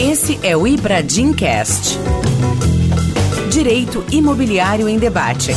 Esse é o Ibradim Cast. Direito Imobiliário em Debate.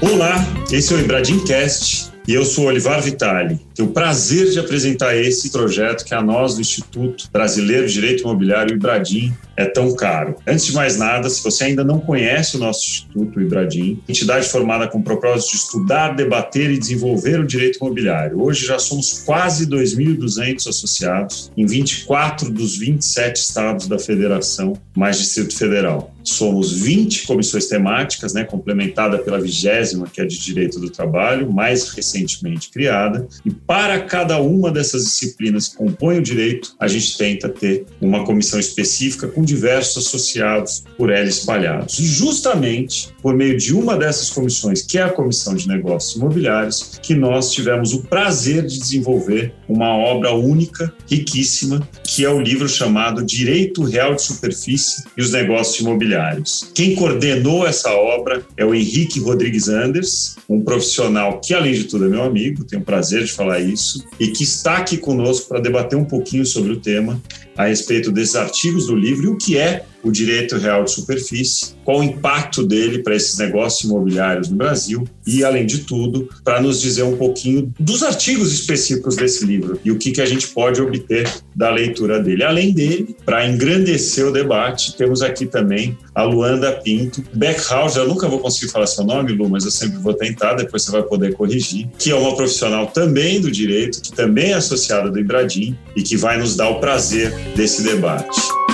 Olá, esse é o Ibradim Cast e eu sou Olivar Vitali. Tenho o prazer de apresentar esse projeto que a nós do Instituto Brasileiro de Direito Imobiliário Ibradim é tão caro. Antes de mais nada, se você ainda não conhece o nosso Instituto Ibradim, entidade formada com o propósito de estudar, debater e desenvolver o direito imobiliário. Hoje já somos quase 2.200 associados em 24 dos 27 estados da federação, mais Distrito Federal. Somos 20 comissões temáticas, né, complementada pela vigésima, que é de Direito do Trabalho, mais recentemente criada. E para cada uma dessas disciplinas que compõem o direito, a gente tenta ter uma comissão específica com diversos associados por ela espalhados. E justamente por meio de uma dessas comissões, que é a Comissão de Negócios Imobiliários, que nós tivemos o prazer de desenvolver uma obra única, riquíssima, que é o livro chamado Direito Real de Superfície e os Negócios Imobiliários. Quem coordenou essa obra é o Henrique Rodrigues Anders, um profissional que, além de tudo, é meu amigo, tenho o prazer de falar isso, e que está aqui conosco para debater um pouquinho sobre o tema a respeito desses artigos do livro e o que é o direito real de superfície, qual o impacto dele para esses negócios imobiliários no Brasil e, além de tudo, para nos dizer um pouquinho dos artigos específicos desse livro e o que, que a gente pode obter da leitura dele. Além dele, para engrandecer o debate, temos aqui também a Luanda Pinto, Beckhouse, eu nunca vou conseguir falar seu nome, Lu, mas eu sempre vou tentar, depois você vai poder corrigir, que é uma profissional também do direito, que também é associada do Ibradim e que vai nos dar o prazer desse debate.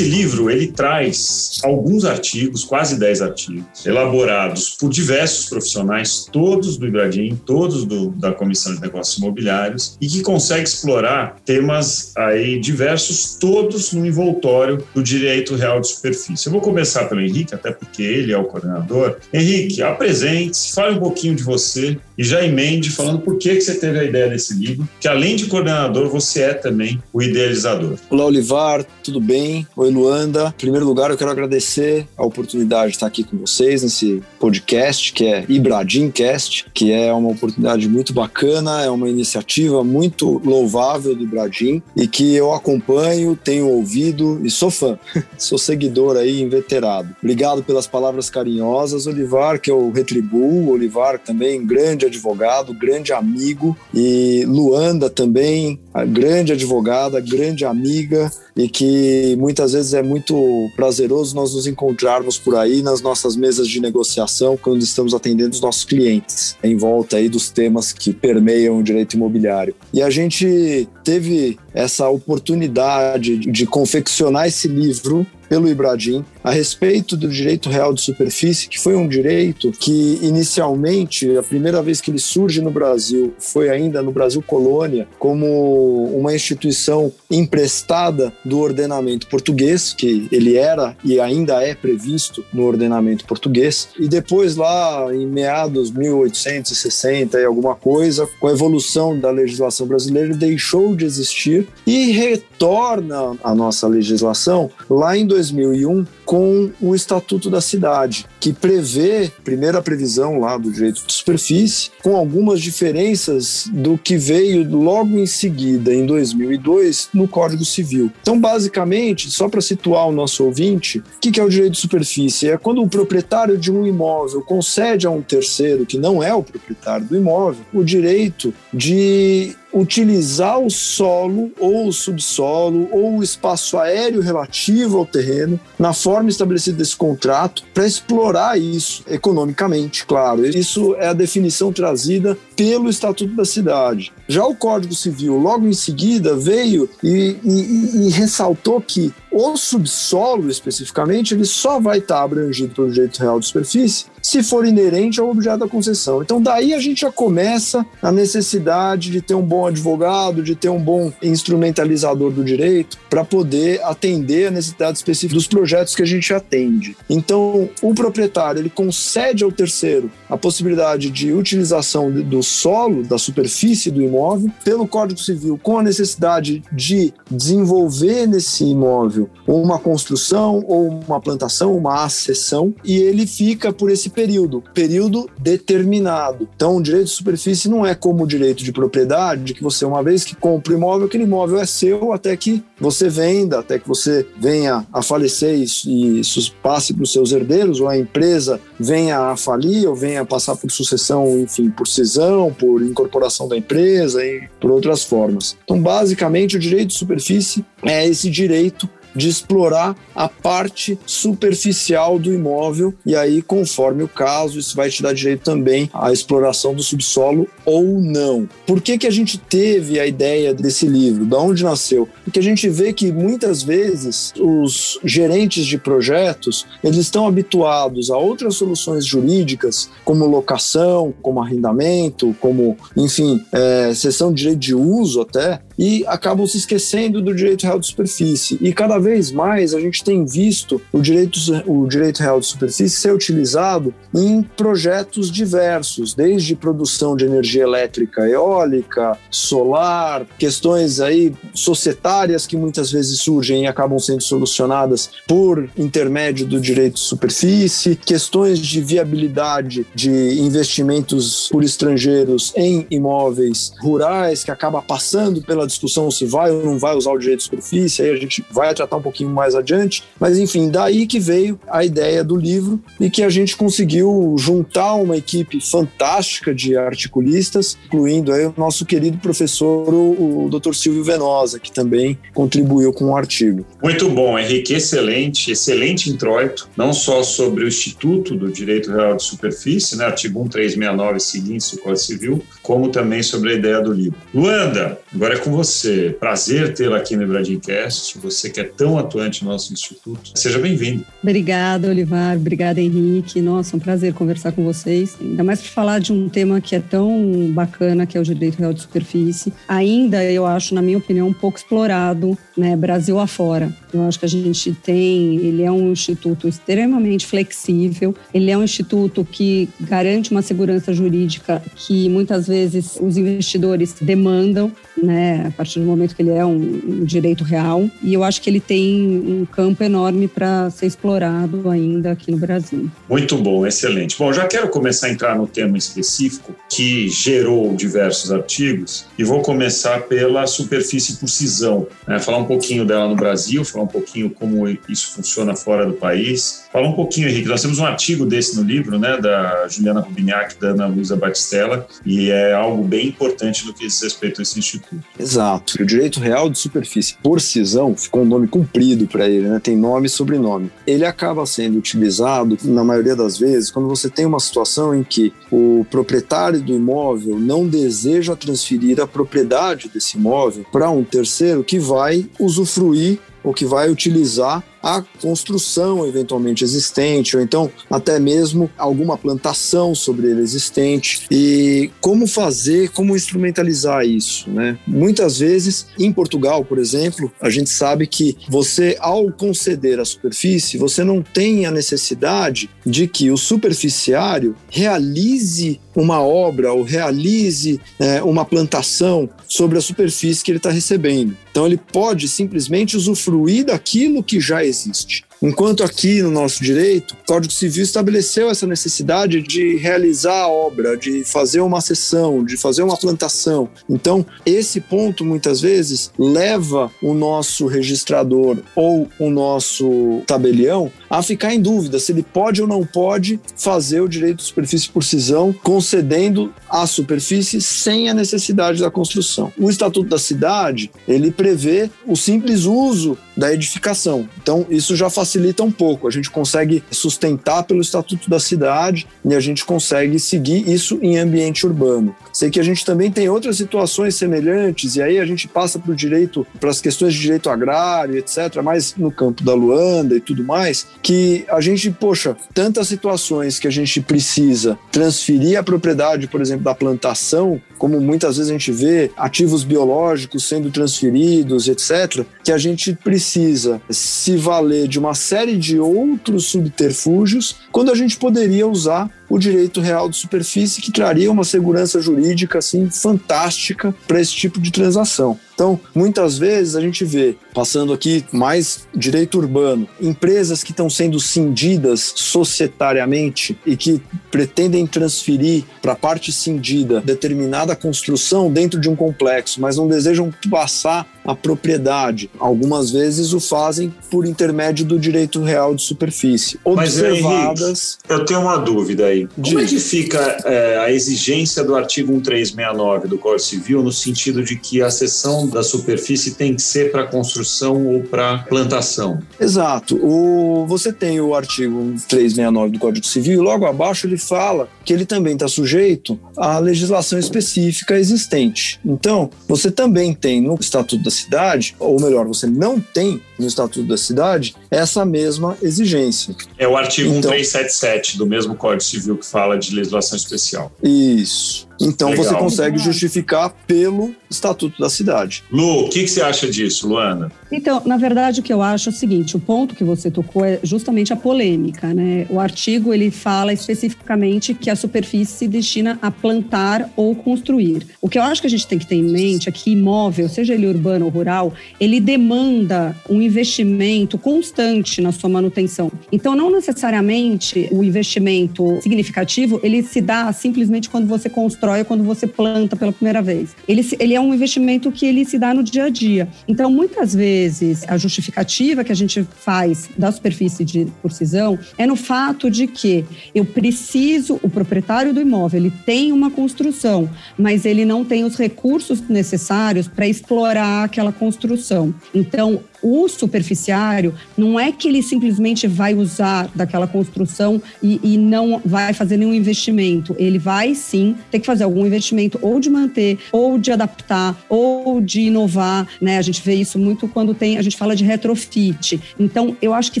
Esse livro ele traz alguns artigos, quase 10 artigos, elaborados por diversos profissionais, todos do Ibradim, todos do, da Comissão de Negócios Imobiliários, e que consegue explorar temas aí diversos, todos no envoltório do direito real de superfície. Eu vou começar pelo Henrique, até porque ele é o coordenador. Henrique, apresente-se, fale um pouquinho de você e já emende falando por que, que você teve a ideia desse livro, que além de coordenador, você é também o idealizador. Olá, Olivar, tudo bem? Oi, Luanda. Em primeiro lugar, eu quero agradecer a oportunidade de estar aqui com vocês nesse podcast que é Ibradimcast, que é uma oportunidade muito bacana, é uma iniciativa muito louvável do Ibradim e que eu acompanho, tenho ouvido e sou fã. sou seguidor aí, inveterado. Obrigado pelas palavras carinhosas, Olivar, que eu retribuo. Olivar também, grande advogado, grande amigo. E Luanda também, grande advogada, grande amiga e que muitas vezes é muito prazeroso nós nos encontrarmos por aí nas nossas mesas de negociação quando estamos atendendo os nossos clientes em volta aí dos temas que permeiam o direito imobiliário. E a gente teve essa oportunidade de confeccionar esse livro pelo Ibradim a respeito do direito real de superfície, que foi um direito que inicialmente, a primeira vez que ele surge no Brasil, foi ainda no Brasil colônia, como uma instituição emprestada do ordenamento português, que ele era e ainda é previsto no ordenamento português, e depois lá em meados 1860 e alguma coisa, com a evolução da legislação brasileira, deixou de existir e retorna à nossa legislação lá em 2001 com o Estatuto da Cidade, que prevê, primeira previsão lá do direito de superfície, com algumas diferenças do que veio logo em seguida, em 2002, no Código Civil. Então, basicamente, só para situar o nosso ouvinte, o que é o direito de superfície? É quando o proprietário de um imóvel concede a um terceiro, que não é o proprietário do imóvel, o direito de utilizar o solo ou o subsolo ou o espaço aéreo relativo ao terreno na forma estabelecida desse contrato para explorar isso economicamente, claro. Isso é a definição trazida pelo Estatuto da Cidade. Já o Código Civil, logo em seguida, veio e, e, e ressaltou que o subsolo, especificamente, ele só vai estar abrangido pelo direito real de superfície se for inerente ao objeto da concessão. Então, daí a gente já começa a necessidade de ter um bom advogado, de ter um bom instrumentalizador do direito para poder atender a necessidade específica dos projetos que a gente atende. Então, o proprietário ele concede ao terceiro a possibilidade de utilização do solo, da superfície do imóvel, pelo Código Civil, com a necessidade de desenvolver nesse imóvel uma construção ou uma plantação, uma acessão, e ele fica por esse período, período determinado. Então, o direito de superfície não é como o direito de propriedade, que você, uma vez que compra o imóvel, aquele imóvel é seu até que você venda, até que você venha a falecer e isso passe para os seus herdeiros, ou a empresa venha a falir, ou venha a passar por sucessão, enfim, por cisão, por incorporação da empresa e por outras formas. Então, basicamente, o direito de superfície é esse direito de explorar a parte superficial do imóvel e aí, conforme o caso, isso vai te dar direito também à exploração do subsolo ou não. Por que, que a gente teve a ideia desse livro? Da onde nasceu? Porque a gente vê que muitas vezes os gerentes de projetos eles estão habituados a outras soluções jurídicas, como locação, como arrendamento, como, enfim, é, de direito de uso até, e acabam se esquecendo do direito real de superfície. E cada vez mais a gente tem visto o direito, o direito real de superfície ser utilizado em projetos diversos, desde produção de energia elétrica eólica, solar, questões aí societárias que muitas vezes surgem e acabam sendo solucionadas por intermédio do direito de superfície, questões de viabilidade de investimentos por estrangeiros em imóveis rurais que acaba passando pela discussão se vai ou não vai usar o direito de superfície, aí a gente vai tratar um pouquinho mais adiante. Mas enfim, daí que veio a ideia do livro e que a gente conseguiu juntar uma equipe fantástica de articulistas, incluindo aí o nosso querido professor, o, Dr. Silvio Venosa, que também contribuiu com o artigo. Muito bom, Henrique, excelente, excelente introito, não só sobre o Instituto do Direito Real de Superfície, né, artigo 1369 seguintes do Código Civil, como também sobre a ideia do livro. Luanda, agora é com você. Prazer tê-la aqui no Bradcast. Você que é tão atuante no nosso instituto. Seja bem-vindo. Obrigada, Olivar. Obrigada, Henrique. Nossa, um prazer conversar com vocês. Ainda mais para falar de um tema que é tão bacana, que é o direito real de superfície. Ainda, eu acho, na minha opinião, um pouco explorado, né, Brasil afora. Eu acho que a gente tem, ele é um instituto extremamente flexível, ele é um instituto que garante uma segurança jurídica que muitas vezes os investidores demandam, né, a partir do momento que ele é um, um direito real. E eu acho que ele tem um campo enorme para ser explorado ainda aqui no Brasil. Muito bom, excelente. Bom, já quero começar a entrar no tema específico que gerou diversos artigos e vou começar pela superfície por cisão, né, falar um pouquinho dela no Brasil, falar um pouquinho como isso funciona fora do país. Fala um pouquinho, Henrique. Nós temos um artigo desse no livro, né, da Juliana Rubiniak, da Ana Lusa Batistella, e é algo bem importante no que diz respeito a esse instituto. Exato. O direito real de superfície por cisão ficou um nome comprido para ele, né? Tem nome e sobrenome. Ele acaba sendo utilizado, na maioria das vezes, quando você tem uma situação em que o proprietário do imóvel não deseja transferir a propriedade desse imóvel para um terceiro que vai usufruir ou que vai utilizar a construção eventualmente existente, ou então até mesmo alguma plantação sobre ele existente. E como fazer, como instrumentalizar isso, né? Muitas vezes, em Portugal, por exemplo, a gente sabe que você, ao conceder a superfície, você não tem a necessidade de que o superficiário realize uma obra ou realize é, uma plantação sobre a superfície que ele está recebendo. Então ele pode simplesmente usufruir daquilo que já existe existe. Enquanto aqui no nosso direito, o Código Civil estabeleceu essa necessidade de realizar a obra, de fazer uma sessão, de fazer uma plantação. Então, esse ponto muitas vezes leva o nosso registrador ou o nosso tabelião a ficar em dúvida se ele pode ou não pode fazer o direito de superfície por cisão, concedendo a superfície sem a necessidade da construção. O Estatuto da Cidade, ele prevê o simples uso da edificação. Então, isso já faz facilita um pouco. A gente consegue sustentar pelo Estatuto da Cidade e a gente consegue seguir isso em ambiente urbano. Sei que a gente também tem outras situações semelhantes, e aí a gente passa para o direito, para as questões de direito agrário, etc., mais no campo da Luanda e tudo mais, que a gente, poxa, tantas situações que a gente precisa transferir a propriedade, por exemplo, da plantação, como muitas vezes a gente vê ativos biológicos sendo transferidos, etc., que a gente precisa se valer de uma série de outros subterfúgios quando a gente poderia usar o direito real de superfície, que traria uma segurança jurídica assim fantástica para esse tipo de transação. Então, muitas vezes a gente vê, passando aqui mais direito urbano, empresas que estão sendo cindidas societariamente e que pretendem transferir para a parte cindida determinada construção dentro de um complexo, mas não desejam passar a propriedade. Algumas vezes o fazem por intermédio do direito real de superfície. Observadas. Mas, Henrique, eu tenho uma dúvida aí. Como é que fica é, a exigência do artigo 1369 do Código Civil no sentido de que a seção da superfície tem que ser para construção ou para plantação? Exato. O, você tem o artigo 369 do Código Civil e logo abaixo ele fala que ele também está sujeito à legislação específica existente. Então, você também tem no Estatuto da Cidade, ou melhor, você não tem no Estatuto da Cidade essa mesma exigência. É o artigo então, 1377 do mesmo Código Civil que fala de legislação especial. Isso. Então Legal. você consegue justificar pelo Estatuto da Cidade. Lu, o que, que, você acha disso, Luana? Então, na verdade, o que eu acho é o seguinte: o ponto que você tocou é justamente a polêmica, né? O artigo ele fala especificamente que a superfície se destina a plantar ou construir. O que eu acho que a gente tem que ter em mente é que imóvel, seja ele urbano ou rural, ele demanda um investimento constante na sua manutenção. Então, não necessariamente o investimento significativo ele se dá simplesmente quando você constrói ou quando você planta pela primeira vez. Ele, ele é um investimento que ele se dá no dia a dia. Então, muitas vezes, a justificativa que a gente faz da superfície de precisão é no fato de que eu preciso, o proprietário do imóvel, ele tem uma construção, mas ele não tem os recursos necessários para explorar aquela construção. Então, o superficiário não é que ele simplesmente vai usar daquela construção e, e, não vai fazer nenhum investimento. Ele vai sim ter que fazer algum investimento ou de manter, ou de adaptar, ou de inovar. Né? A gente vê isso muito quando tem, a gente fala de retrofit. Então, eu acho que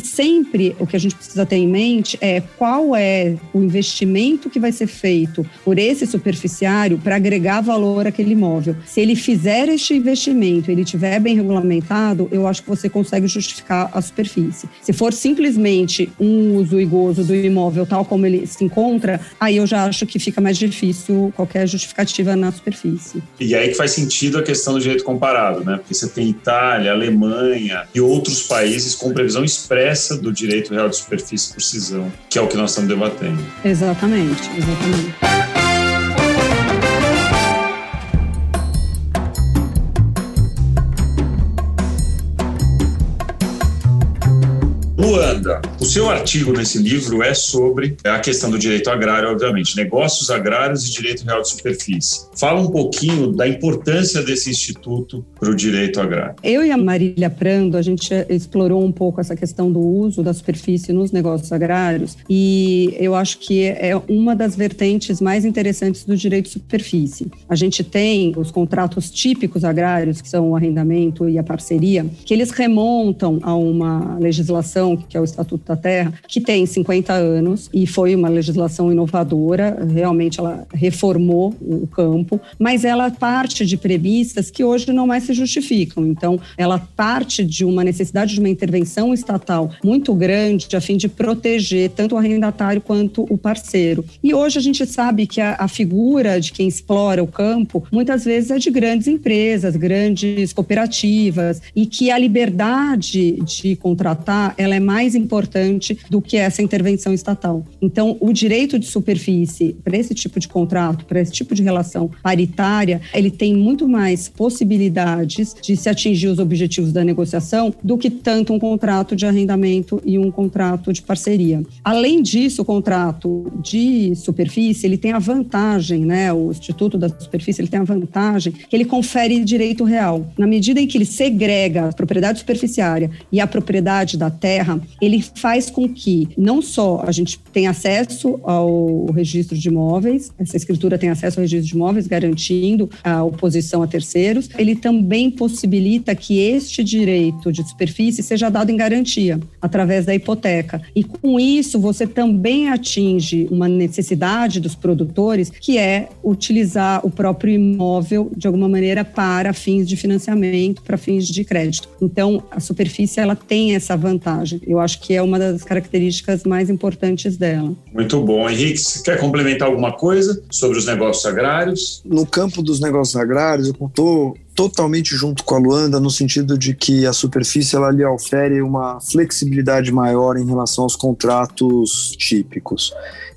sempre o que a gente precisa ter em mente é qual é o investimento que vai ser feito por esse superficiário para agregar valor àquele imóvel. Se ele fizer este investimento, ele tiver bem regulamentado, eu acho que você consegue justificar a superfície. Se for simplesmente um uso e gozo do imóvel tal como ele se encontra, aí eu já acho que fica mais difícil qualquer justificativa na superfície. E aí que faz sentido a questão do direito comparado, né? Porque você tem Itália, Alemanha e outros países com previsão expressa do direito real de superfície por cisão, que é o que nós estamos debatendo. Exatamente, exatamente. O seu artigo nesse livro é sobre a questão do direito agrário, obviamente, negócios agrários e direito real de superfície. Fala um pouquinho da importância desse instituto para o direito agrário. Eu e a Marília Prando, a gente explorou um pouco essa questão do uso da superfície nos negócios agrários e eu acho que é uma das vertentes mais interessantes do direito de superfície. A gente tem os contratos típicos agrários, que são o arrendamento e a parceria, que eles remontam a uma legislação, que é o Estatuto da Terra, que tem 50 anos e foi uma legislação inovadora, realmente ela reformou o campo, mas ela parte de previstas que hoje não mais se justificam. Então, ela parte de uma necessidade de uma intervenção estatal muito grande a fim de proteger tanto o arrendatário quanto o parceiro. E hoje a gente sabe que a, a figura de quem explora o campo muitas vezes é de grandes empresas, grandes cooperativas e que a liberdade de contratar ela é mais importante do que essa intervenção estatal. Então, o direito de superfície para esse tipo de contrato, para esse tipo de relação paritária, ele tem muito mais possibilidades de se atingir os objetivos da negociação do que tanto um contrato de arrendamento e um contrato de parceria. Além disso, o contrato de superfície, ele tem a vantagem, né, o Instituto da Superfície, ele tem a vantagem que ele confere direito real. Na medida em que ele segrega a propriedade superficiária e a propriedade da terra, ele faz com que não só a gente tenha acesso ao registro de imóveis, essa escritura tem acesso ao registro de imóveis, garantindo a oposição a terceiros, ele também possibilita que este direito de superfície seja dado em garantia, através da hipoteca. E com isso, você também atinge uma necessidade dos produtores, que é utilizar o próprio imóvel de alguma maneira para fins de financiamento, para fins de crédito. Então, a superfície ela tem essa vantagem. Eu acho que é uma das características mais importantes dela. Muito bom. Henrique, você quer complementar alguma coisa sobre os negócios agrários? No campo dos negócios agrários, eu estou totalmente junto com a Luanda no sentido de que a superfície ela lhe ofere uma flexibilidade maior em relação aos contratos típicos.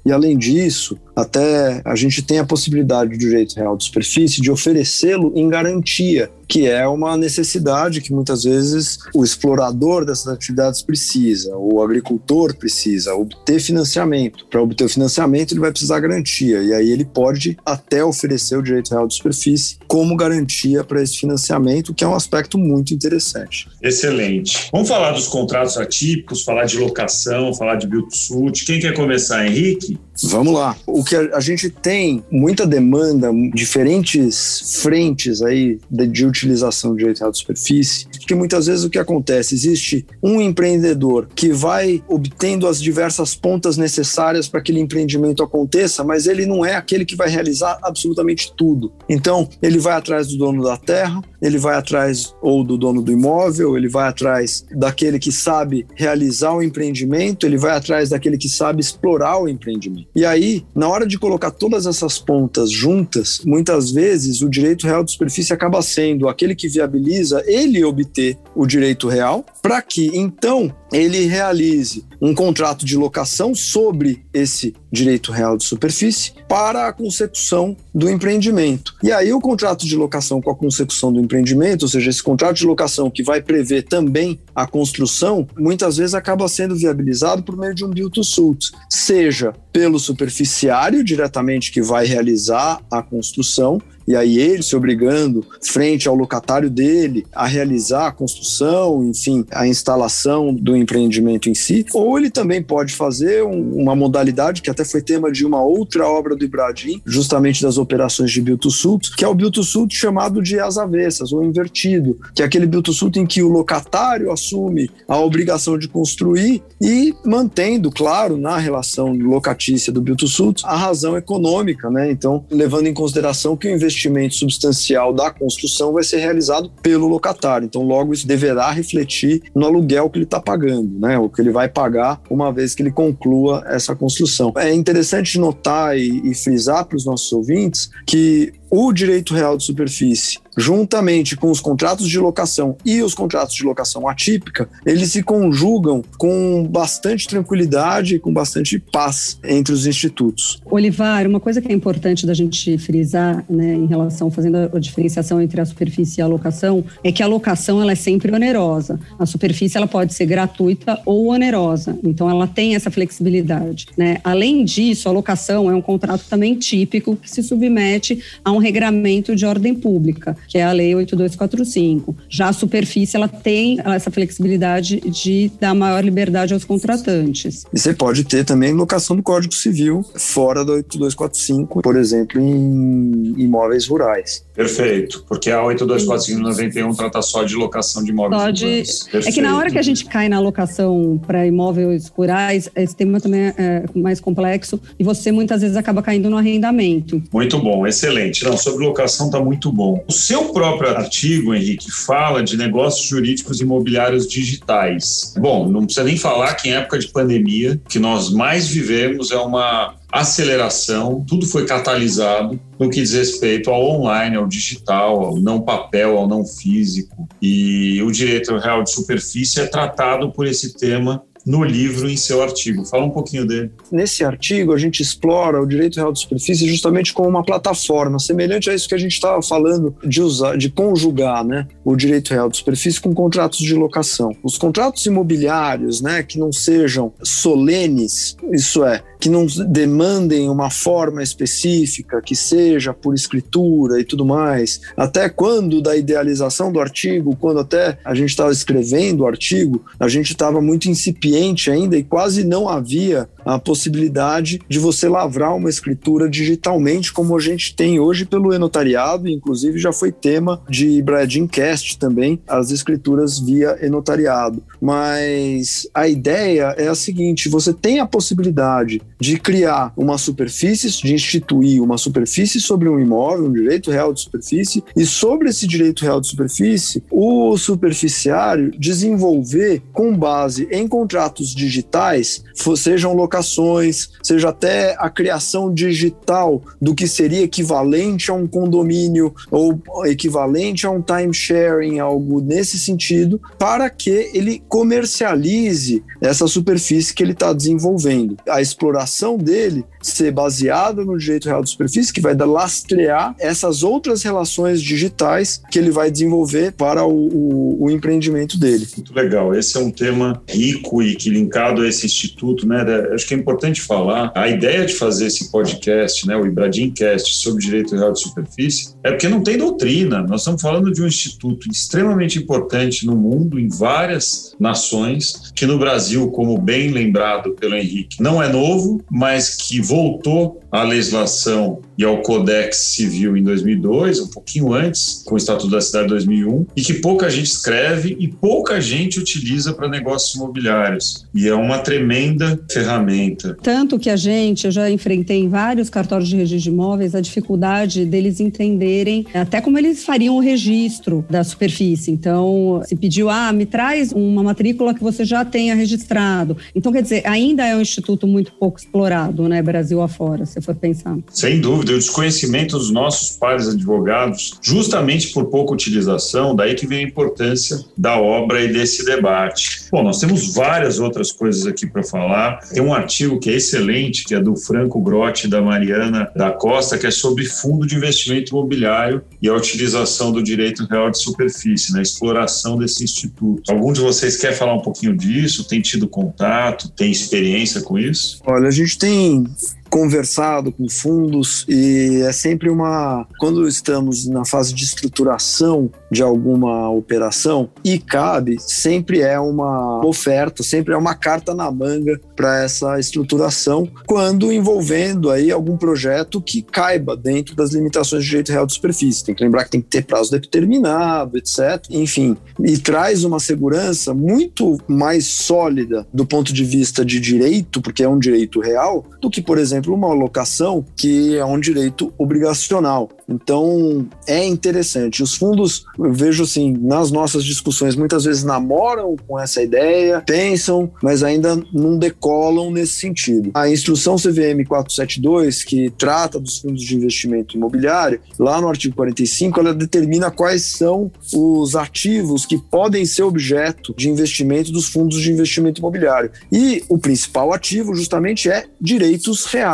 E além disso, até a gente tem a possibilidade do direito real de superfície de oferecê-lo em garantia, que é uma necessidade que muitas vezes o explorador dessas atividades precisa, o agricultor precisa obter financiamento. Para obter o financiamento, ele vai precisar garantia, e aí ele pode até oferecer o direito real de superfície como garantia para esse financiamento, que é um aspecto muito interessante. Excelente. Vamos falar dos contratos atípicos, falar de locação, falar de build suit. Quem quer começar, Henrique? Vamos lá. O que a, gente tem muita demanda, diferentes frentes aí de, de utilização de superfície, porque muitas vezes o que acontece, existe um empreendedor que vai obtendo as diversas pontas necessárias para que aquele empreendimento aconteça, mas ele não é aquele que vai realizar absolutamente tudo. Então, ele vai atrás do dono da terra, ele vai atrás ou do dono do imóvel, ele vai atrás daquele que sabe realizar o empreendimento, ele vai atrás daquele que sabe explorar o empreendimento. E aí, na hora de colocar todas essas pontas juntas, muitas vezes o direito real de superfície acaba sendo aquele que viabiliza ele obter o direito real, para que então ele realize um contrato de locação sobre esse direito real de superfície para a consecução do empreendimento. E aí o contrato de locação com a consecução do empreendimento, ou seja, esse contrato de locação que vai prever também a construção, muitas vezes acaba sendo viabilizado por meio de um build to suit, seja pelo superficiário diretamente que vai realizar a construção, e aí ele se obrigando frente ao locatário dele a realizar a construção, enfim, a instalação do empreendimento em si, ou ele também pode fazer um, uma modalidade que até foi tema de uma outra obra do Ibradim, justamente das operações de suit, que é o suit chamado de as avessas ou invertido, que é aquele suit em que o locatário assume a obrigação de construir e mantendo, claro, na relação locatícia do suit, a razão econômica, né? Então, levando em consideração que o investimento investimento substancial da construção vai ser realizado pelo locatário. Então, logo isso deverá refletir no aluguel que ele está pagando, né? O que ele vai pagar uma vez que ele conclua essa construção. É interessante notar e, e frisar para os nossos ouvintes que o direito real de superfície, juntamente com os contratos de locação e os contratos de locação atípica, eles se conjugam com bastante tranquilidade e com bastante paz entre os institutos. Olivar, uma coisa que é importante da gente frisar, né, em relação fazendo a diferenciação entre a superfície e a locação, é que a locação ela é sempre onerosa. A superfície ela pode ser gratuita ou onerosa. Então ela tem essa flexibilidade, né? Além disso, a locação é um contrato também típico que se submete a um regramento de ordem pública, que é a Lei 8245. Já a superfície, ela tem essa flexibilidade de dar maior liberdade aos contratantes. E você pode ter também locação do Código Civil fora do 8245, por exemplo, em imóveis rurais. Perfeito, porque a 824591 trata só de locação de imóveis Pode... É que na hora que a gente cai na locação para imóveis rurais, esse tema também é mais complexo e você muitas vezes acaba caindo no arrendamento. Muito bom, excelente. Sobre locação está muito bom. O seu próprio artigo, Henrique, fala de negócios jurídicos imobiliários digitais. Bom, não precisa nem falar que em época de pandemia, que nós mais vivemos é uma aceleração, tudo foi catalisado no que diz respeito ao online, ao digital, ao não papel, ao não físico. E o direito real de superfície é tratado por esse tema no livro em seu artigo. Fala um pouquinho dele. Nesse artigo, a gente explora o direito real de superfície justamente como uma plataforma, semelhante a isso que a gente estava falando de usar, de conjugar, né, o direito real de superfície com contratos de locação. Os contratos imobiliários, né, que não sejam solenes, isso é, que não demandem uma forma específica, que seja por escritura e tudo mais. Até quando da idealização do artigo, quando até a gente estava escrevendo o artigo, a gente estava muito incipiente ainda e quase não havia a possibilidade de você lavrar uma escritura digitalmente, como a gente tem hoje pelo e-notariado, inclusive já foi tema de Bradcast também, as escrituras via e-notariado. Mas a ideia é a seguinte: você tem a possibilidade de criar uma superfície, de instituir uma superfície sobre um imóvel, um direito real de superfície, e sobre esse direito real de superfície, o superficiário desenvolver com base em contratos digitais, sejam locações, seja até a criação digital do que seria equivalente a um condomínio ou equivalente a um timesharing, algo nesse sentido, para que ele comercialize essa superfície que ele está desenvolvendo. A exploração dele ser baseada no direito real de superfície, que vai lastrear essas outras relações digitais que ele vai desenvolver para o, o, o empreendimento dele. Muito legal. Esse é um tema rico e que linkado a esse instituto, né? Acho que é importante falar. A ideia de fazer esse podcast, né, o Ibradimcast sobre direito real de superfície, é porque não tem doutrina. Nós estamos falando de um instituto extremamente importante no mundo, em várias nações, que no Brasil, como bem lembrado pelo Henrique, não é novo, mas que voltou à legislação e ao Codex Civil em 2002, um pouquinho antes, com o Estatuto da Cidade 2001, e que pouca gente escreve e pouca gente utiliza para negócios imobiliários. E é uma tremenda ferramenta. Tanto que a gente, eu já enfrentei em vários cartórios de registro de imóveis a dificuldade deles entenderem até como eles fariam o registro da superfície. Então, se pediu, ah, me traz uma matrícula que você já tenha registrado. Então, quer dizer, ainda é um instituto muito pouco explorado, né, Brasil afora. For pensar. Sem dúvida, o desconhecimento dos nossos pares advogados, justamente por pouca utilização, daí que vem a importância da obra e desse debate. Bom, nós temos várias outras coisas aqui para falar. Tem um artigo que é excelente, que é do Franco Grotti e da Mariana da Costa, que é sobre fundo de investimento imobiliário e a utilização do direito real de superfície, na né, exploração desse instituto. Algum de vocês quer falar um pouquinho disso? Tem tido contato? Tem experiência com isso? Olha, a gente tem conversado com fundos e é sempre uma. Quando estamos na fase de estruturação de alguma operação, e cabe, sempre é uma oferta, sempre é uma carta na manga para essa estruturação, quando envolvendo aí algum projeto que caiba dentro das limitações de direito real de superfície. Tem que lembrar que tem que ter prazo determinado, etc. Enfim, e traz uma segurança muito mais sólida do ponto de vista de direito, porque é um direito real, do que, por exemplo, exemplo, uma alocação que é um direito obrigacional. Então, é interessante. Os fundos, eu vejo assim, nas nossas discussões, muitas vezes namoram com essa ideia, pensam, mas ainda não decolam nesse sentido. A instrução CVM 472, que trata dos fundos de investimento imobiliário, lá no artigo 45, ela determina quais são os ativos que podem ser objeto de investimento dos fundos de investimento imobiliário. E o principal ativo, justamente, é direitos reais.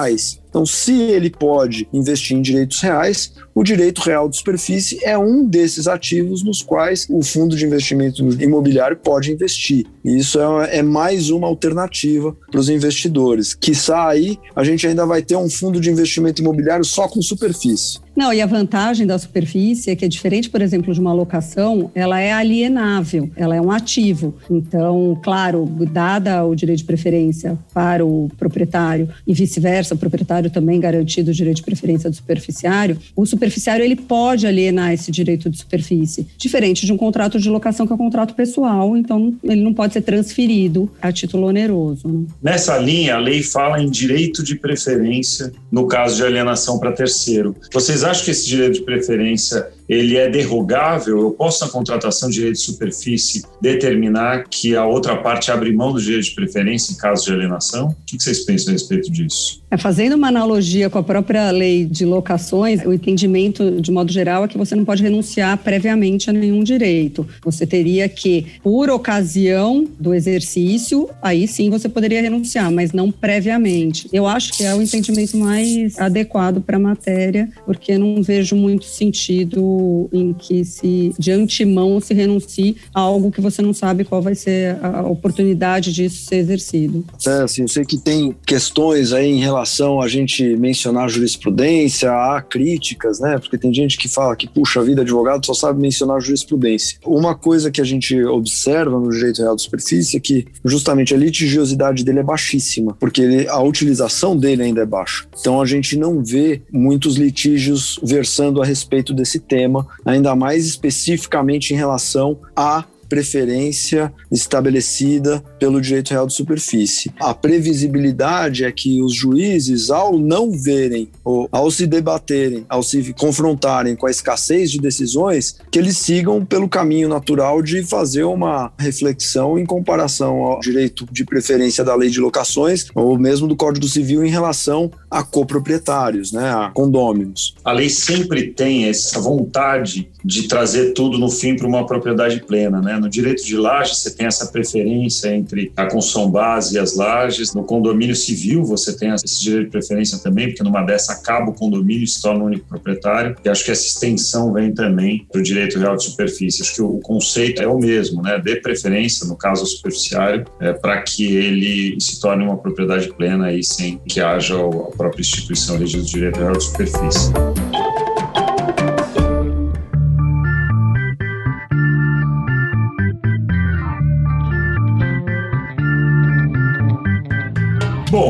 Então, se ele pode investir em direitos reais, o direito real de superfície é um desses ativos nos quais o fundo de investimento imobiliário pode investir. E isso é, é mais uma alternativa para os investidores. Que aí a gente ainda vai ter um fundo de investimento imobiliário só com superfície. Não, e a vantagem da superfície é que é diferente, por exemplo, de uma locação, ela é alienável, ela é um ativo. Então, claro, dada o direito de preferência para o proprietário e vice-versa, o proprietário também garantido o direito de preferência do superficiário, o superficiário ele pode alienar esse direito de superfície, diferente de um contrato de locação que é um contrato pessoal, então ele não pode ser transferido a título oneroso. Né? Nessa linha, a lei fala em direito de preferência no caso de alienação para terceiro. Vocês acham que esse direito de preferência ele é derrogável? Eu posso, na contratação de direito de superfície, determinar que a outra parte abre mão do direito de preferência em caso de alienação? O que vocês pensam a respeito disso? É, fazendo uma analogia com a própria lei de locações, o entendimento, de modo geral, é que você não pode renunciar previamente a nenhum direito. Você teria que, por ocasião do exercício, aí sim você poderia renunciar, mas não previamente. Eu acho que é o entendimento mais adequado para a matéria, porque não vejo muito sentido em que se de antemão se renuncie a algo que você não sabe qual vai ser a oportunidade disso ser exercido. É, assim, eu sei que tem questões aí em relação a gente mencionar jurisprudência, há críticas, né? Porque tem gente que fala que, puxa, a vida advogado só sabe mencionar jurisprudência. Uma coisa que a gente observa no direito real de superfície é que justamente a litigiosidade dele é baixíssima, porque ele, a utilização dele ainda é baixa. Então a gente não vê muitos litígios versando a respeito desse tema, ainda mais especificamente em relação a preferência estabelecida pelo direito real de superfície. A previsibilidade é que os juízes, ao não verem, ou ao se debaterem, ao se confrontarem com a escassez de decisões, que eles sigam pelo caminho natural de fazer uma reflexão em comparação ao direito de preferência da lei de locações ou mesmo do Código Civil em relação a coproprietários, né, a condôminos. A lei sempre tem essa vontade de trazer tudo no fim para uma propriedade plena, né? No direito de laje você tem essa preferência entre a construção base e as lajes. No condomínio civil você tem esse direito de preferência também, porque numa dessa acaba o condomínio e se torna o único proprietário. E acho que essa extensão vem também para o direito real de superfície. Acho que o conceito é o mesmo, né? De preferência, no caso superficiário, é, para que ele se torne uma propriedade plena e sem que haja a própria instituição do direito real de superfície.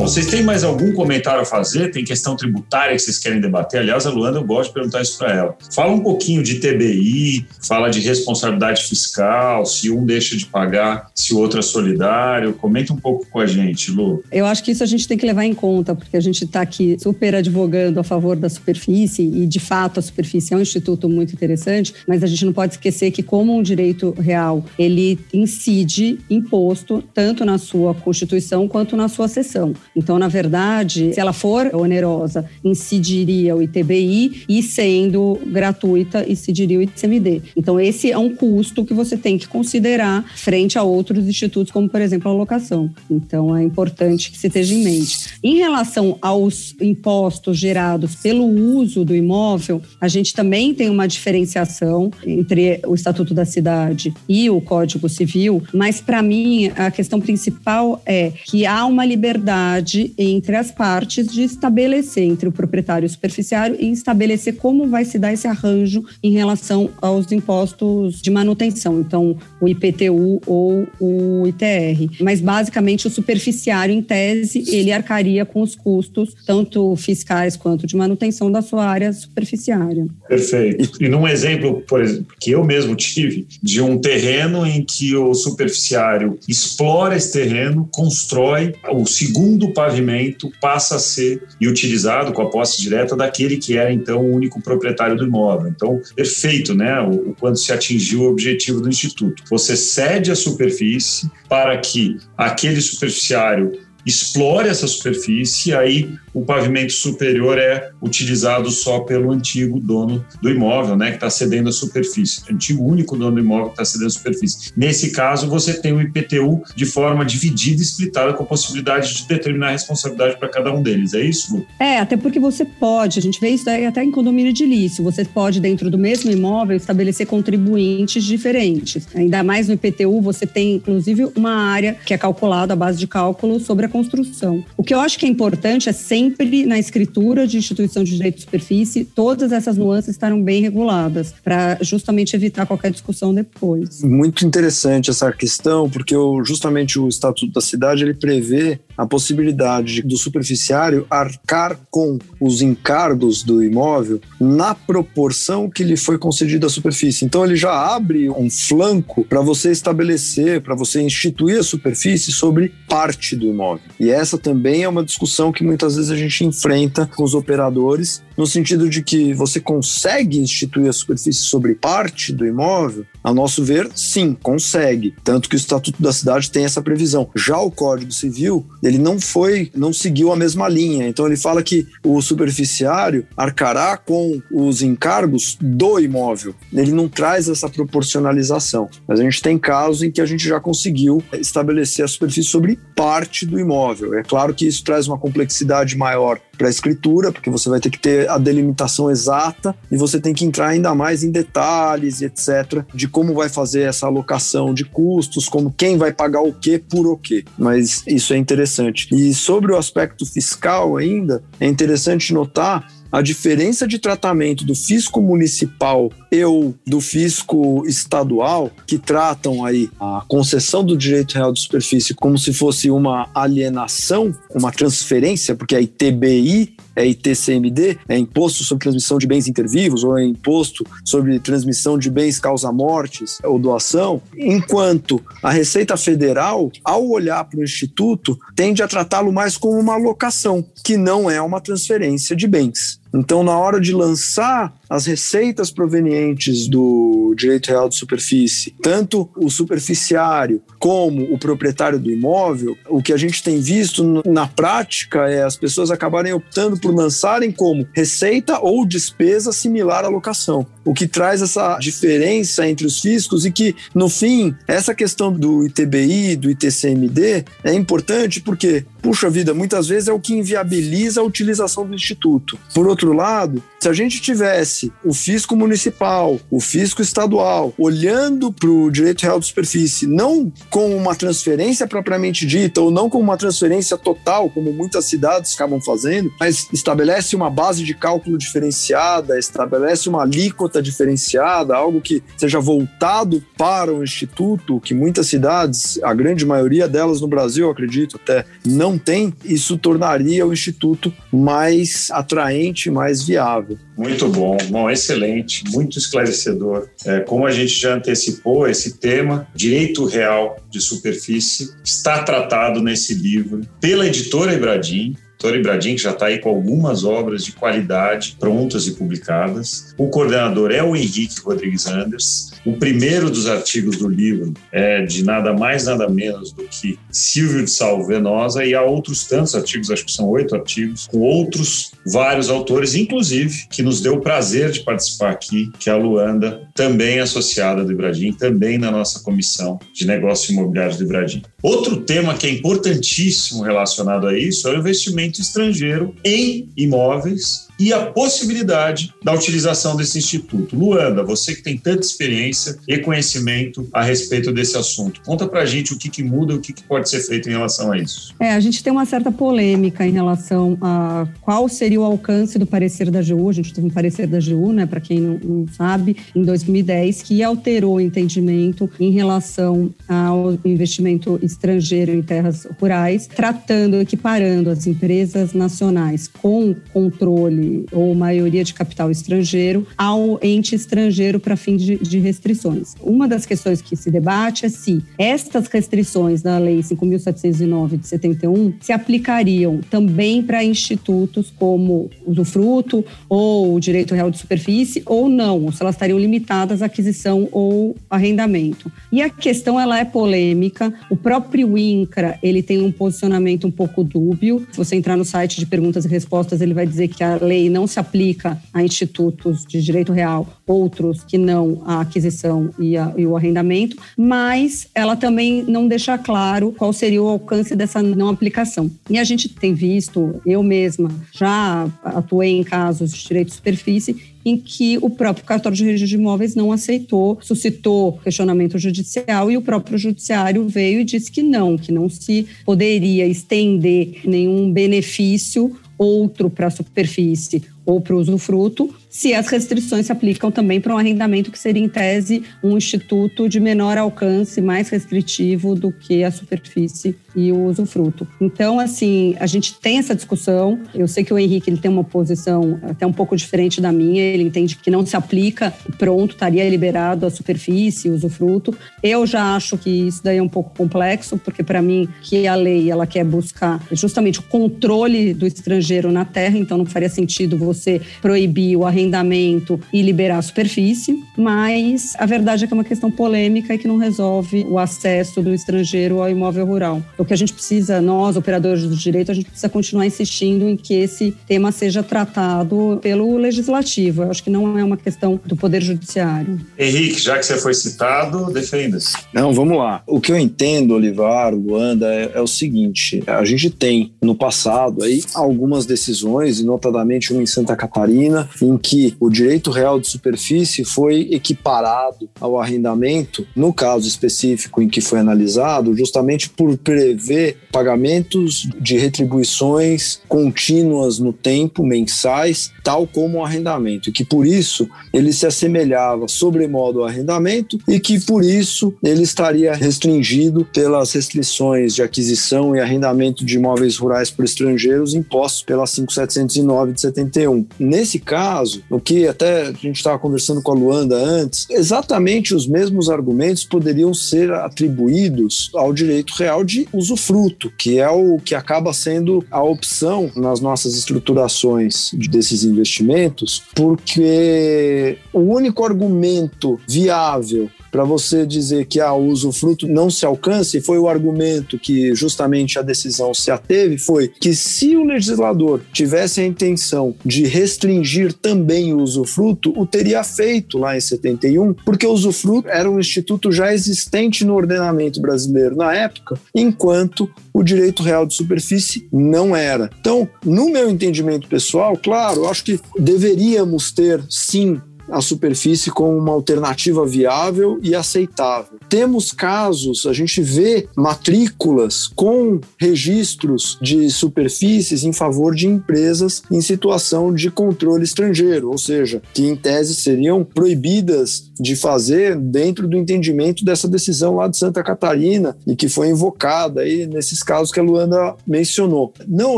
Vocês têm mais algum comentário a fazer? Tem questão tributária que vocês querem debater? Aliás, a Luanda, eu gosto de perguntar isso para ela. Fala um pouquinho de TBI, fala de responsabilidade fiscal, se um deixa de pagar, se o outro é solidário. Comenta um pouco com a gente, Lu. Eu acho que isso a gente tem que levar em conta, porque a gente está aqui super advogando a favor da superfície e, de fato, a superfície é um instituto muito interessante, mas a gente não pode esquecer que, como um direito real, ele incide imposto tanto na sua Constituição quanto na sua seção. Então, na verdade, se ela for onerosa, incidiria o ITBI e sendo gratuita, incidiria o ICMD. Então, esse é um custo que você tem que considerar frente a outros institutos, como, por exemplo, a locação. Então, é importante que se esteja em mente. Em relação aos impostos gerados pelo uso do imóvel, a gente também tem uma diferenciação entre o Estatuto da Cidade e o Código Civil, mas, para mim, a questão principal é que há uma liberdade entre as partes de estabelecer, entre o proprietário e o superficiário, e estabelecer como vai se dar esse arranjo em relação aos impostos de manutenção, então o IPTU ou o ITR. Mas basicamente o superficiário, em tese, ele arcaria com os custos, tanto fiscais quanto de manutenção da sua área superficiária. Perfeito. E num exemplo, por exemplo, que eu mesmo tive, de um terreno em que o superficiário explora esse terreno, constrói o segundo segundo pavimento passa a ser e utilizado com a posse direta daquele que era então o único proprietário do imóvel. Então, perfeito, né? O, quando se atingiu o objetivo do instituto. Você cede a superfície para que aquele superficiário explore essa superfície, aí o pavimento superior é utilizado só pelo antigo dono do imóvel, né, que está cedendo a superfície, o antigo único dono do imóvel que está cedendo a superfície. Nesse caso, você tem o IPTU de forma dividida e splitada com a possibilidade de determinar a responsabilidade para cada um deles. É isso, Lu? É, até porque você pode, a gente vê isso até em condomínio de lício, você pode, dentro do mesmo imóvel, estabelecer contribuintes diferentes. Ainda mais no IPTU, você tem, inclusive, uma área que é calculada, a base de cálculo, sobre a construção. O que eu acho que é importante é sempre na escritura de instituição de direito de superfície, todas essas nuances estarão bem reguladas, para justamente evitar qualquer discussão depois. Muito interessante essa questão, porque justamente o Estatuto da Cidade ele prevê a possibilidade do superficiário arcar com os encargos do imóvel na proporção que lhe foi concedida a superfície. Então ele já abre um flanco para você estabelecer, para você instituir a superfície sobre parte do imóvel. E essa também é uma discussão que muitas vezes a gente enfrenta com os operadores, no sentido de que você consegue instituir a superfície sobre parte do imóvel? A nosso ver, sim, consegue. Tanto que o Estatuto da Cidade tem essa previsão. Já o Código Civil, ele não foi, não seguiu a mesma linha. Então ele fala que o superficiário arcará com os encargos do imóvel. Ele não traz essa proporcionalização. Mas a gente tem casos em que a gente já conseguiu estabelecer a superfície sobre parte do imóvel. É claro que isso traz uma complexidade maior para a escritura, porque você vai ter que ter a delimitação exata e você tem que entrar ainda mais em detalhes etc. de como vai fazer essa alocação de custos, como quem vai pagar o que por o que. Mas isso é interessante. E sobre o aspecto fiscal ainda, é interessante notar a diferença de tratamento do fisco municipal e do fisco estadual, que tratam aí a concessão do direito real de superfície como se fosse uma alienação, uma transferência, porque a ITBI é ITCMD, é Imposto sobre Transmissão de Bens Intervivos, ou é Imposto sobre Transmissão de Bens Causa-Mortes ou Doação, enquanto a Receita Federal, ao olhar para o Instituto, tende a tratá-lo mais como uma alocação, que não é uma transferência de bens. Então, na hora de lançar as receitas provenientes do direito real de superfície, tanto o superficiário como o proprietário do imóvel, o que a gente tem visto na prática é as pessoas acabarem optando por lançarem como receita ou despesa similar à locação, o que traz essa diferença entre os fiscos e que, no fim, essa questão do ITBI, do ITCMD é importante porque, puxa vida, muitas vezes é o que inviabiliza a utilização do instituto. Por outro lado, se a gente tivesse o fisco municipal, o fisco estadual, olhando para o direito real de superfície, não como uma transferência propriamente dita, ou não como uma transferência total, como muitas cidades acabam fazendo, mas estabelece uma base de cálculo diferenciada, estabelece uma alíquota diferenciada, algo que seja voltado para o instituto, que muitas cidades, a grande maioria delas no Brasil, acredito, até não tem, isso tornaria o instituto mais atraente, mais viável. Muito bom, bom, excelente, muito esclarecedor. É, como a gente já antecipou, esse tema, direito real de superfície, está tratado nesse livro pela editora Ibradim, Tori Bradin, que já está aí com algumas obras de qualidade prontas e publicadas. O coordenador é o Henrique Rodrigues Anders. O primeiro dos artigos do livro é de nada mais, nada menos do que Silvio de Salvo Venosa, e há outros tantos artigos, acho que são oito artigos, com outros vários autores, inclusive, que nos deu o prazer de participar aqui, que é a Luanda, também associada do Ibradim, também na nossa comissão de negócios imobiliários do Ibradim. Outro tema que é importantíssimo relacionado a isso é o investimento estrangeiro em imóveis e a possibilidade da utilização desse instituto. Luanda, você que tem tanta experiência e conhecimento a respeito desse assunto, conta pra gente o que, que muda o que, que pode ser feito em relação a isso. É, a gente tem uma certa polêmica em relação a qual seria o alcance do parecer da AGU. A gente teve um parecer da AGU, né, para quem não, não sabe, em 2010, que alterou o entendimento em relação ao investimento estrangeiro em terras rurais, tratando, equiparando as empresas nacionais com controle ou maioria de capital estrangeiro ao ente estrangeiro para fim de, de restrições. Uma das questões que se debate é se estas restrições da Lei 5.709 de 71 se aplicariam também para institutos como o do fruto ou o direito real de superfície ou não, ou se elas estariam limitadas à aquisição ou arrendamento. E a questão ela é polêmica. O próprio INCRA ele tem um posicionamento um pouco dúbio. Se você entrar no site de perguntas e respostas, ele vai dizer que a lei lei não se aplica a institutos de direito real, outros que não a aquisição e, a, e o arrendamento, mas ela também não deixa claro qual seria o alcance dessa não aplicação. E a gente tem visto, eu mesma já atuei em casos de direito de superfície em que o próprio cartório de registro de imóveis não aceitou, suscitou questionamento judicial e o próprio judiciário veio e disse que não, que não se poderia estender nenhum benefício outro para a superfície ou para o usufruto, se as restrições se aplicam também para um arrendamento que seria, em tese, um instituto de menor alcance, mais restritivo do que a superfície e o usufruto. Então, assim, a gente tem essa discussão. Eu sei que o Henrique ele tem uma posição até um pouco diferente da minha. Ele entende que não se aplica, pronto, estaria liberado a superfície, o usufruto. Eu já acho que isso daí é um pouco complexo, porque para mim que a lei ela quer buscar justamente o controle do estrangeiro na terra, então não faria sentido você proibir o arrendamento arrendamento e liberar a superfície, mas a verdade é que é uma questão polêmica e que não resolve o acesso do estrangeiro ao imóvel rural. O que a gente precisa, nós, operadores do direito, a gente precisa continuar insistindo em que esse tema seja tratado pelo legislativo. Eu acho que não é uma questão do Poder Judiciário. Henrique, já que você foi citado, defenda-se. Não, vamos lá. O que eu entendo, Olivar, Luanda, é, é o seguinte: a gente tem no passado aí algumas decisões, e notadamente uma em Santa Catarina, em que o direito real de superfície foi equiparado ao arrendamento, no caso específico em que foi analisado, justamente por prever pagamentos de retribuições contínuas no tempo, mensais, tal como o arrendamento, e que por isso ele se assemelhava sobremodo ao arrendamento e que por isso ele estaria restringido pelas restrições de aquisição e arrendamento de imóveis rurais por estrangeiros impostos pela 5709 de 71. Nesse caso, o que até a gente estava conversando com a Luanda antes, exatamente os mesmos argumentos poderiam ser atribuídos ao direito real de usufruto, que é o que acaba sendo a opção nas nossas estruturações desses investimentos, porque o único argumento viável para você dizer que ah, o usufruto não se alcança, e foi o argumento que justamente a decisão se ateve, foi que se o legislador tivesse a intenção de restringir também o usufruto, o teria feito lá em 71, porque o usufruto era um instituto já existente no ordenamento brasileiro na época, enquanto o direito real de superfície não era. Então, no meu entendimento pessoal, claro, acho que deveríamos ter sim a superfície como uma alternativa viável e aceitável. Temos casos, a gente vê matrículas com registros de superfícies em favor de empresas em situação de controle estrangeiro, ou seja, que em tese seriam proibidas de fazer dentro do entendimento dessa decisão lá de Santa Catarina e que foi invocada aí nesses casos que a Luanda mencionou. Não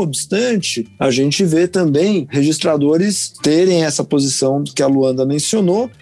obstante, a gente vê também registradores terem essa posição que a Luanda mencionou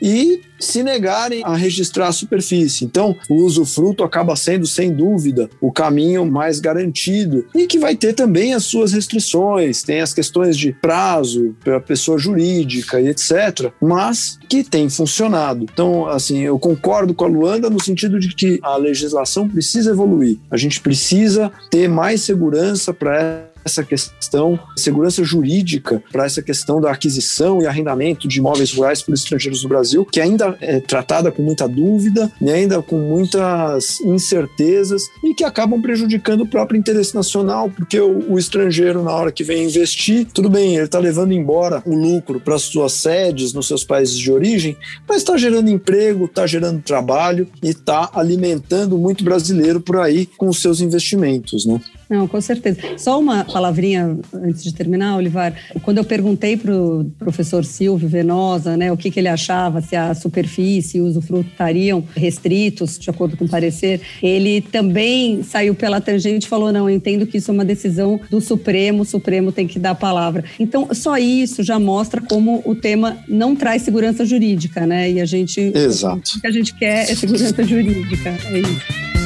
e se negarem a registrar a superfície. Então, o usufruto acaba sendo, sem dúvida, o caminho mais garantido e que vai ter também as suas restrições, tem as questões de prazo para pessoa jurídica e etc., mas que tem funcionado. Então, assim, eu concordo com a Luanda no sentido de que a legislação precisa evoluir. A gente precisa ter mais segurança para essa questão segurança jurídica para essa questão da aquisição e arrendamento de imóveis rurais por estrangeiros no Brasil, que ainda é tratada com muita dúvida e ainda com muitas incertezas e que acabam prejudicando o próprio interesse nacional, porque o, o estrangeiro, na hora que vem investir, tudo bem, ele está levando embora o lucro para as suas sedes nos seus países de origem, mas está gerando emprego, está gerando trabalho e está alimentando muito brasileiro por aí com os seus investimentos, né? Não, com certeza. Só uma palavrinha antes de terminar, Olivar. Quando eu perguntei para o professor Silvio Venosa né, o que, que ele achava, se a superfície e o usufruto estariam restritos, de acordo com o parecer, ele também saiu pela tangente e falou: não, eu entendo que isso é uma decisão do Supremo, o Supremo tem que dar a palavra. Então, só isso já mostra como o tema não traz segurança jurídica, né? E a gente. Exato. O que a gente quer é segurança jurídica. É isso.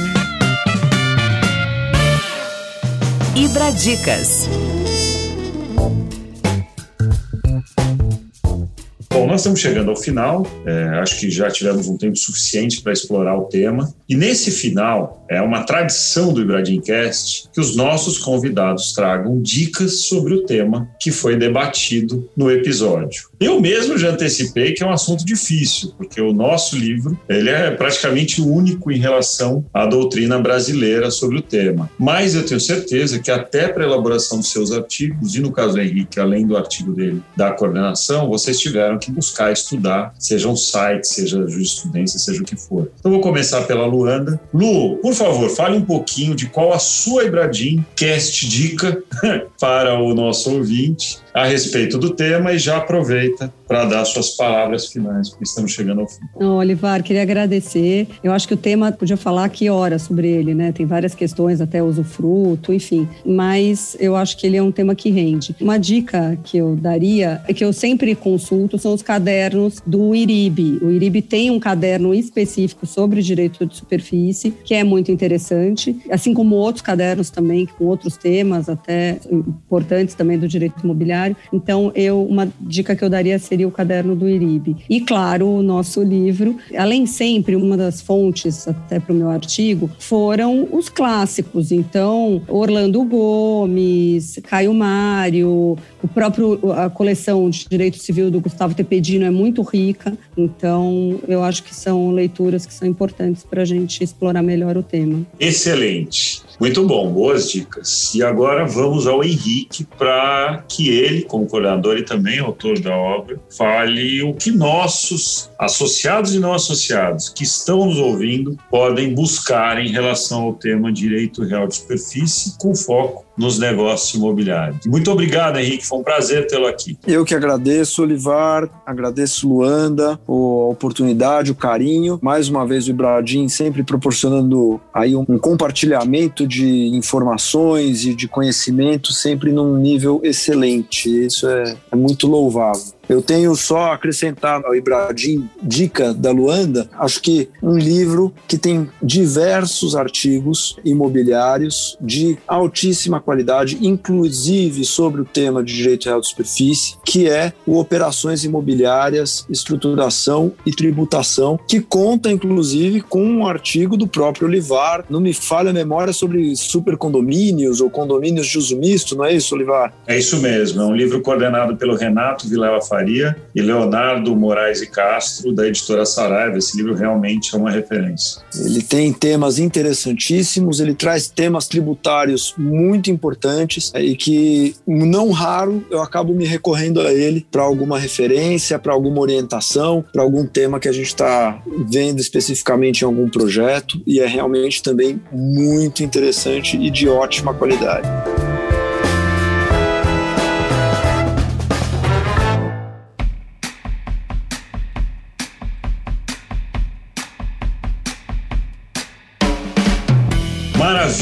Ibradicas. Bom, nós estamos chegando ao final. É, acho que já tivemos um tempo suficiente para explorar o tema. E nesse final, é uma tradição do Ibradimcast que os nossos convidados tragam dicas sobre o tema que foi debatido no episódio. Eu mesmo já antecipei que é um assunto difícil, porque o nosso livro ele é praticamente único em relação à doutrina brasileira sobre o tema. Mas eu tenho certeza que até para a elaboração dos seus artigos, e no caso do Henrique, além do artigo dele da coordenação, vocês tiveram que buscar estudar, seja um site, seja jurisprudência, seja o que for. Então vou começar pela Luanda. Lu, por favor, fale um pouquinho de qual a sua Ibradim Cast dica para o nosso ouvinte a respeito do tema e já aproveita para dar suas palavras finais, porque estamos chegando ao fim. Não, Olivar, queria agradecer. Eu acho que o tema podia falar aqui horas sobre ele, né? Tem várias questões, até usufruto, enfim. Mas eu acho que ele é um tema que rende. Uma dica que eu daria é que eu sempre consulto são os cadernos do IRIB. O IRIB tem um caderno específico sobre direito de superfície, que é muito interessante, assim como outros cadernos também, com outros temas até importantes também do direito imobiliário imobiliário. Então, eu uma dica que eu daria seria o caderno do IRIB. E, claro, o nosso livro. Além sempre, uma das fontes até para o meu artigo foram os clássicos. Então, Orlando Gomes, Caio Mário, o próprio a coleção de Direito Civil do Gustavo Tepedino é muito rica. Então, eu acho que são leituras que são importantes para a gente explorar melhor o tema. Excelente. Muito bom, boas dicas. E agora vamos ao Henrique para que ele, como coordenador e também autor da obra, fale o que nossos associados e não associados que estão nos ouvindo podem buscar em relação ao tema direito real de superfície com foco nos negócios imobiliários. Muito obrigado, Henrique. Foi um prazer tê-lo aqui. Eu que agradeço, Olivar. Agradeço, Luanda, a oportunidade, o carinho. Mais uma vez, o Ibradim sempre proporcionando aí um compartilhamento de informações e de conhecimento sempre num nível excelente. Isso é, é muito louvável. Eu tenho só acrescentar ao Ibradim, dica da Luanda, acho que um livro que tem diversos artigos imobiliários de altíssima qualidade, inclusive sobre o tema de direito real de superfície, que é o Operações Imobiliárias, Estruturação e Tributação, que conta inclusive com um artigo do próprio Olivar, não me falha a memória sobre supercondomínios ou condomínios de uso misto, não é isso, Olivar? É isso mesmo, é um livro coordenado pelo Renato Vilela Faria e Leonardo Moraes e Castro, da editora Saraiva. Esse livro realmente é uma referência. Ele tem temas interessantíssimos, ele traz temas tributários muito importantes é, e que, não raro, eu acabo me recorrendo a ele para alguma referência, para alguma orientação, para algum tema que a gente está vendo especificamente em algum projeto e é realmente também muito interessante e de ótima qualidade.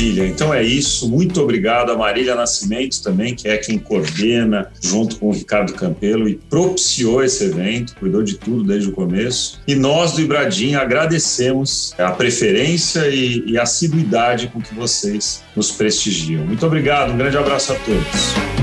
Maravilha, então é isso. Muito obrigado a Marília Nascimento também, que é quem coordena, junto com o Ricardo Campelo, e propiciou esse evento, cuidou de tudo desde o começo. E nós do Ibradim agradecemos a preferência e, e a assiduidade com que vocês nos prestigiam. Muito obrigado, um grande abraço a todos.